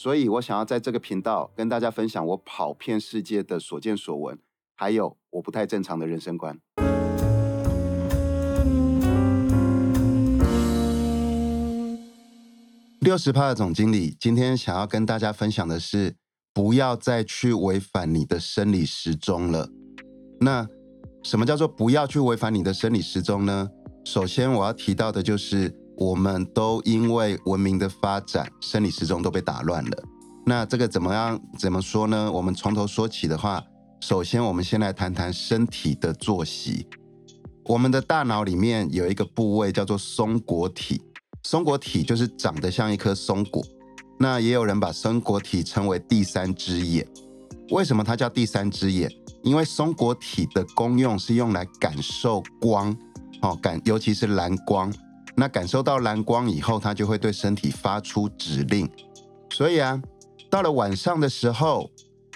所以我想要在这个频道跟大家分享我跑遍世界的所见所闻，还有我不太正常的人生观。六十趴的总经理今天想要跟大家分享的是，不要再去违反你的生理时钟了。那什么叫做不要去违反你的生理时钟呢？首先我要提到的就是。我们都因为文明的发展，生理时钟都被打乱了。那这个怎么样？怎么说呢？我们从头说起的话，首先我们先来谈谈身体的作息。我们的大脑里面有一个部位叫做松果体，松果体就是长得像一颗松果。那也有人把松果体称为第三只眼。为什么它叫第三只眼？因为松果体的功用是用来感受光，哦，感尤其是蓝光。那感受到蓝光以后，它就会对身体发出指令。所以啊，到了晚上的时候，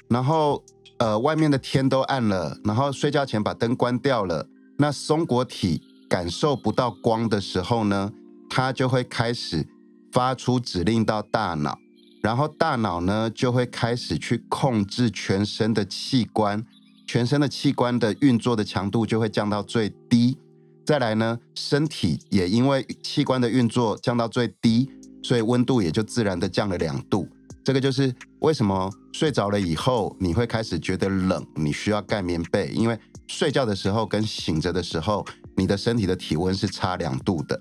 然后呃，外面的天都暗了，然后睡觉前把灯关掉了，那松果体感受不到光的时候呢，它就会开始发出指令到大脑，然后大脑呢就会开始去控制全身的器官，全身的器官的运作的强度就会降到最低。再来呢，身体也因为器官的运作降到最低，所以温度也就自然的降了两度。这个就是为什么睡着了以后你会开始觉得冷，你需要盖棉被，因为睡觉的时候跟醒着的时候，你的身体的体温是差两度的。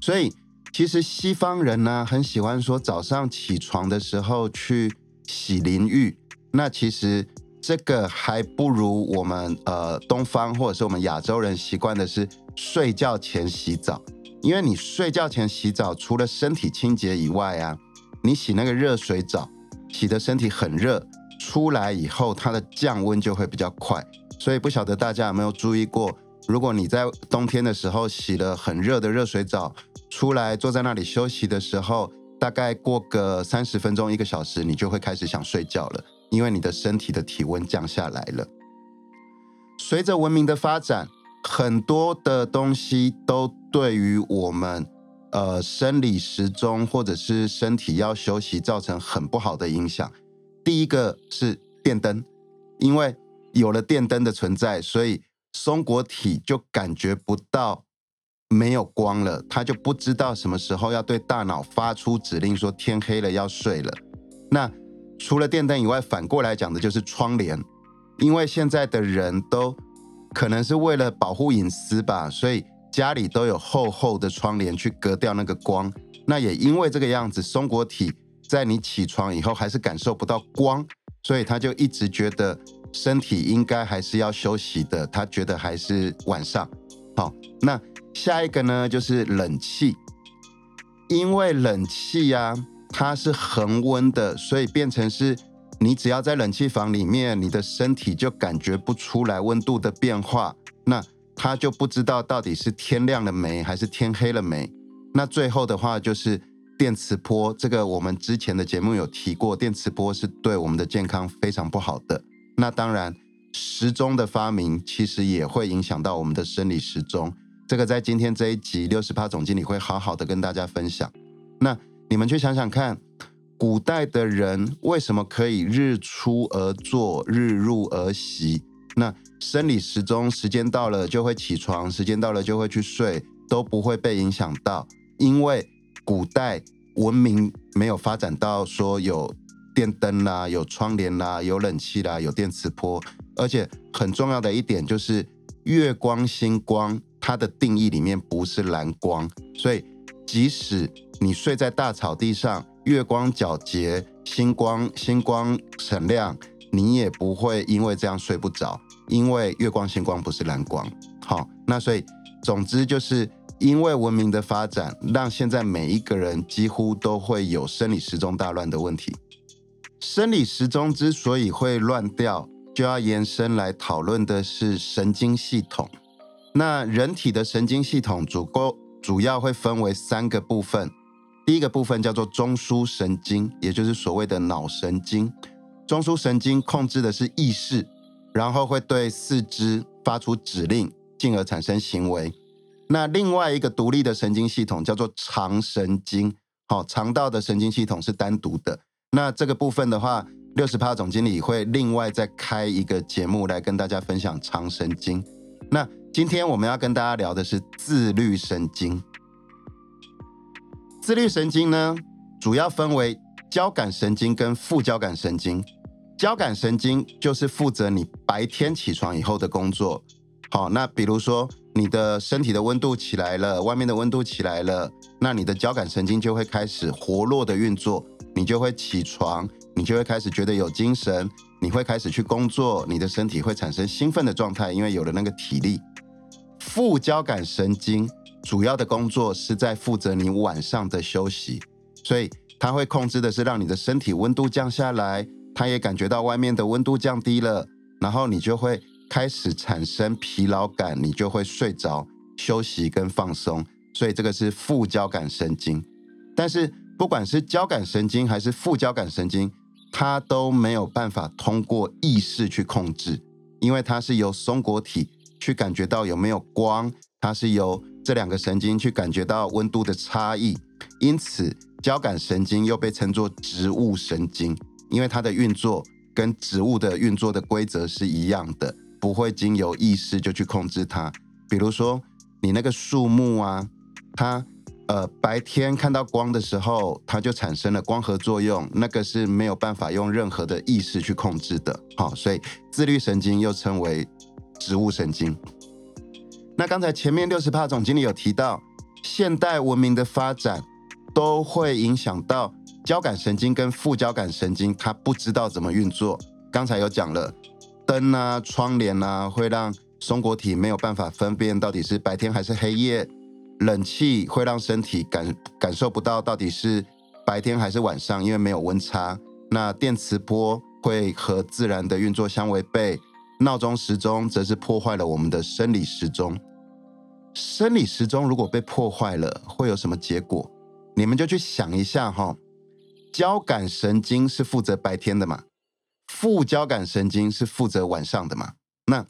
所以其实西方人呢很喜欢说早上起床的时候去洗淋浴，那其实。这个还不如我们呃东方或者是我们亚洲人习惯的是睡觉前洗澡，因为你睡觉前洗澡，除了身体清洁以外啊，你洗那个热水澡，洗的身体很热，出来以后它的降温就会比较快。所以不晓得大家有没有注意过，如果你在冬天的时候洗了很热的热水澡，出来坐在那里休息的时候，大概过个三十分钟一个小时，你就会开始想睡觉了。因为你的身体的体温降下来了，随着文明的发展，很多的东西都对于我们呃生理时钟或者是身体要休息造成很不好的影响。第一个是电灯，因为有了电灯的存在，所以松果体就感觉不到没有光了，它就不知道什么时候要对大脑发出指令，说天黑了要睡了。那除了电灯以外，反过来讲的就是窗帘，因为现在的人都可能是为了保护隐私吧，所以家里都有厚厚的窗帘去隔掉那个光。那也因为这个样子，松果体在你起床以后还是感受不到光，所以他就一直觉得身体应该还是要休息的，他觉得还是晚上。好，那下一个呢就是冷气，因为冷气呀。它是恒温的，所以变成是，你只要在冷气房里面，你的身体就感觉不出来温度的变化，那它就不知道到底是天亮了没，还是天黑了没。那最后的话就是电磁波，这个我们之前的节目有提过，电磁波是对我们的健康非常不好的。那当然，时钟的发明其实也会影响到我们的生理时钟，这个在今天这一集六十趴总经理会好好的跟大家分享。那。你们去想想看，古代的人为什么可以日出而作，日入而息？那生理时钟时间到了就会起床，时间到了就会去睡，都不会被影响到，因为古代文明没有发展到说有电灯啦、有窗帘啦、有冷气啦、有电磁波，而且很重要的一点就是，月光、星光它的定义里面不是蓝光，所以即使你睡在大草地上，月光皎洁，星光星光闪亮，你也不会因为这样睡不着，因为月光星光不是蓝光。好，那所以总之就是因为文明的发展，让现在每一个人几乎都会有生理时钟大乱的问题。生理时钟之所以会乱掉，就要延伸来讨论的是神经系统。那人体的神经系统主构主要会分为三个部分。第一个部分叫做中枢神经，也就是所谓的脑神经。中枢神经控制的是意识，然后会对四肢发出指令，进而产生行为。那另外一个独立的神经系统叫做肠神经，好，肠道的神经系统是单独的。那这个部分的话，六十趴总经理会另外再开一个节目来跟大家分享肠神经。那今天我们要跟大家聊的是自律神经。自律神经呢，主要分为交感神经跟副交感神经。交感神经就是负责你白天起床以后的工作。好，那比如说你的身体的温度起来了，外面的温度起来了，那你的交感神经就会开始活络的运作，你就会起床，你就会开始觉得有精神，你会开始去工作，你的身体会产生兴奋的状态，因为有了那个体力。副交感神经。主要的工作是在负责你晚上的休息，所以它会控制的是让你的身体温度降下来，它也感觉到外面的温度降低了，然后你就会开始产生疲劳感，你就会睡着休息跟放松，所以这个是副交感神经。但是不管是交感神经还是副交感神经，它都没有办法通过意识去控制，因为它是由松果体去感觉到有没有光，它是由这两个神经去感觉到温度的差异，因此交感神经又被称作植物神经，因为它的运作跟植物的运作的规则是一样的，不会经由意识就去控制它。比如说你那个树木啊，它呃白天看到光的时候，它就产生了光合作用，那个是没有办法用任何的意识去控制的。好，所以自律神经又称为植物神经。那刚才前面六十帕总经理有提到，现代文明的发展都会影响到交感神经跟副交感神经，它不知道怎么运作。刚才有讲了，灯啊、窗帘啊，会让松果体没有办法分辨到底是白天还是黑夜；冷气会让身体感感受不到到底是白天还是晚上，因为没有温差。那电磁波会和自然的运作相违背。闹钟时钟则是破坏了我们的生理时钟。生理时钟如果被破坏了，会有什么结果？你们就去想一下哈。交感神经是负责白天的嘛？副交感神经是负责晚上的嘛？那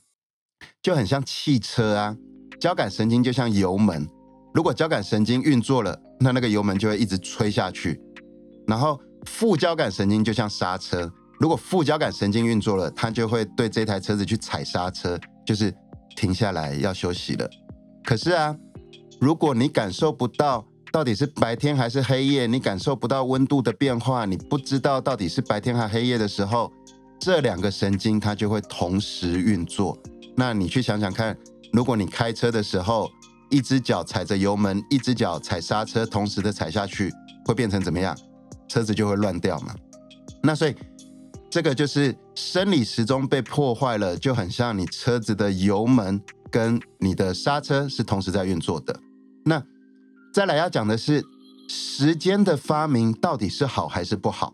就很像汽车啊。交感神经就像油门，如果交感神经运作了，那那个油门就会一直吹下去。然后副交感神经就像刹车。如果副交感神经运作了，它就会对这台车子去踩刹车，就是停下来要休息了。可是啊，如果你感受不到到底是白天还是黑夜，你感受不到温度的变化，你不知道到底是白天还黑夜的时候，这两个神经它就会同时运作。那你去想想看，如果你开车的时候，一只脚踩着油门，一只脚踩刹车，同时的踩下去，会变成怎么样？车子就会乱掉嘛。那所以。这个就是生理时钟被破坏了，就很像你车子的油门跟你的刹车是同时在运作的。那再来要讲的是时间的发明到底是好还是不好？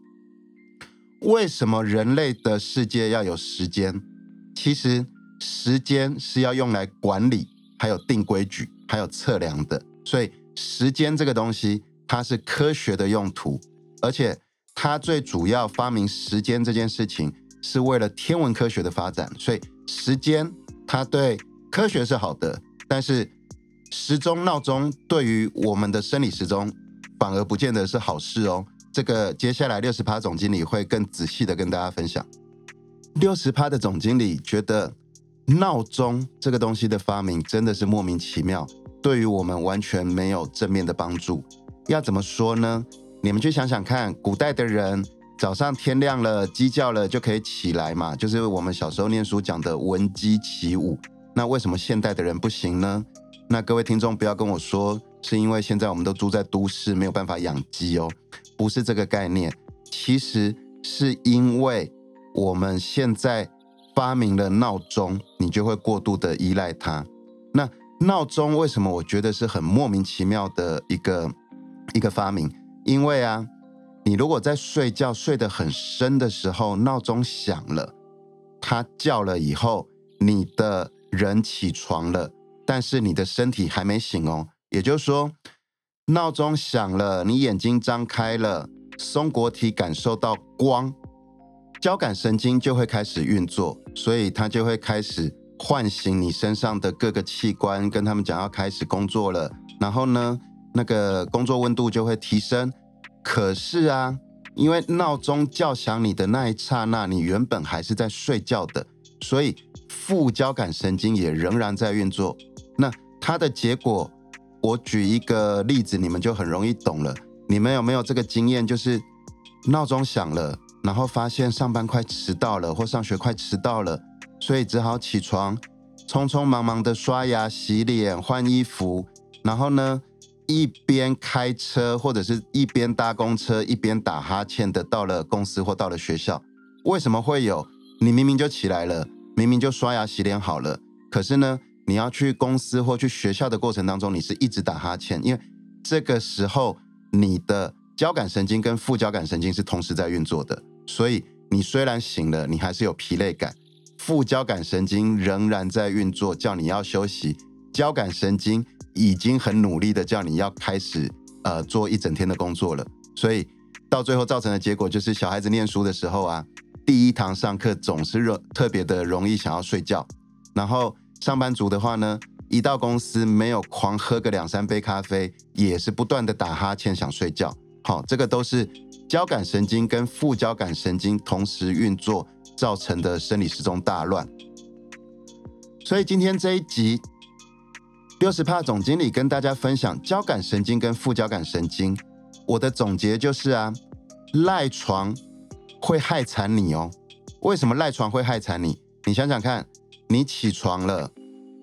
为什么人类的世界要有时间？其实时间是要用来管理、还有定规矩、还有测量的。所以时间这个东西，它是科学的用途，而且。他最主要发明时间这件事情，是为了天文科学的发展，所以时间它对科学是好的，但是时钟闹钟对于我们的生理时钟反而不见得是好事哦。这个接下来六十趴总经理会更仔细的跟大家分享。六十趴的总经理觉得闹钟这个东西的发明真的是莫名其妙，对于我们完全没有正面的帮助。要怎么说呢？你们去想想看，古代的人早上天亮了，鸡叫了就可以起来嘛，就是我们小时候念书讲的闻鸡起舞。那为什么现代的人不行呢？那各位听众不要跟我说，是因为现在我们都住在都市，没有办法养鸡哦，不是这个概念。其实是因为我们现在发明了闹钟，你就会过度的依赖它。那闹钟为什么我觉得是很莫名其妙的一个一个发明？因为啊，你如果在睡觉睡得很深的时候，闹钟响了，它叫了以后，你的人起床了，但是你的身体还没醒哦。也就是说，闹钟响了，你眼睛张开了，松果体感受到光，交感神经就会开始运作，所以它就会开始唤醒你身上的各个器官，跟他们讲要开始工作了。然后呢，那个工作温度就会提升。可是啊，因为闹钟叫响你的那一刹那，你原本还是在睡觉的，所以副交感神经也仍然在运作。那它的结果，我举一个例子，你们就很容易懂了。你们有没有这个经验？就是闹钟响了，然后发现上班快迟到了，或上学快迟到了，所以只好起床，匆匆忙忙的刷牙、洗脸、换衣服，然后呢？一边开车或者是一边搭公车，一边打哈欠的到了公司或到了学校，为什么会有？你明明就起来了，明明就刷牙洗脸好了，可是呢，你要去公司或去学校的过程当中，你是一直打哈欠，因为这个时候你的交感神经跟副交感神经是同时在运作的，所以你虽然醒了，你还是有疲累感，副交感神经仍然在运作，叫你要休息，交感神经。已经很努力的叫你要开始呃做一整天的工作了，所以到最后造成的结果就是小孩子念书的时候啊，第一堂上课总是容特别的容易想要睡觉，然后上班族的话呢，一到公司没有狂喝个两三杯咖啡，也是不断的打哈欠想睡觉。好，这个都是交感神经跟副交感神经同时运作造成的生理时钟大乱。所以今天这一集。六十帕总经理跟大家分享交感神经跟副交感神经。我的总结就是啊，赖床会害惨你哦。为什么赖床会害惨你？你想想看，你起床了，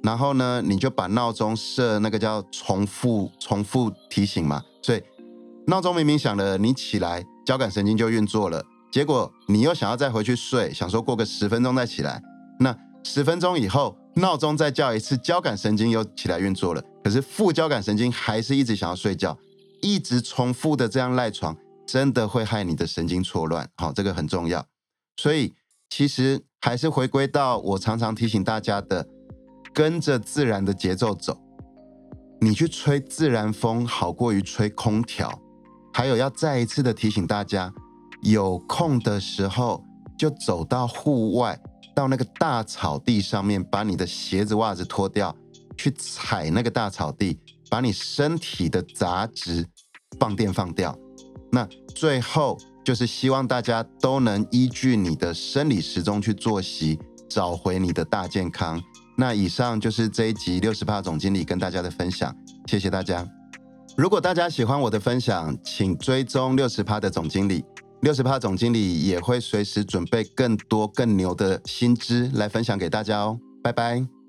然后呢，你就把闹钟设那个叫重复重复提醒嘛。所以闹钟明明响了，你起来，交感神经就运作了。结果你又想要再回去睡，想说过个十分钟再起来，那十分钟以后。闹钟再叫一次，交感神经又起来运作了。可是副交感神经还是一直想要睡觉，一直重复的这样赖床，真的会害你的神经错乱。好，这个很重要。所以其实还是回归到我常常提醒大家的，跟着自然的节奏走。你去吹自然风，好过于吹空调。还有要再一次的提醒大家，有空的时候就走到户外。到那个大草地上面，把你的鞋子袜子脱掉，去踩那个大草地，把你身体的杂质放电放掉。那最后就是希望大家都能依据你的生理时钟去作息，找回你的大健康。那以上就是这一集六十趴总经理跟大家的分享，谢谢大家。如果大家喜欢我的分享，请追踪六十趴的总经理。六十趴总经理也会随时准备更多更牛的薪资来分享给大家哦，拜拜。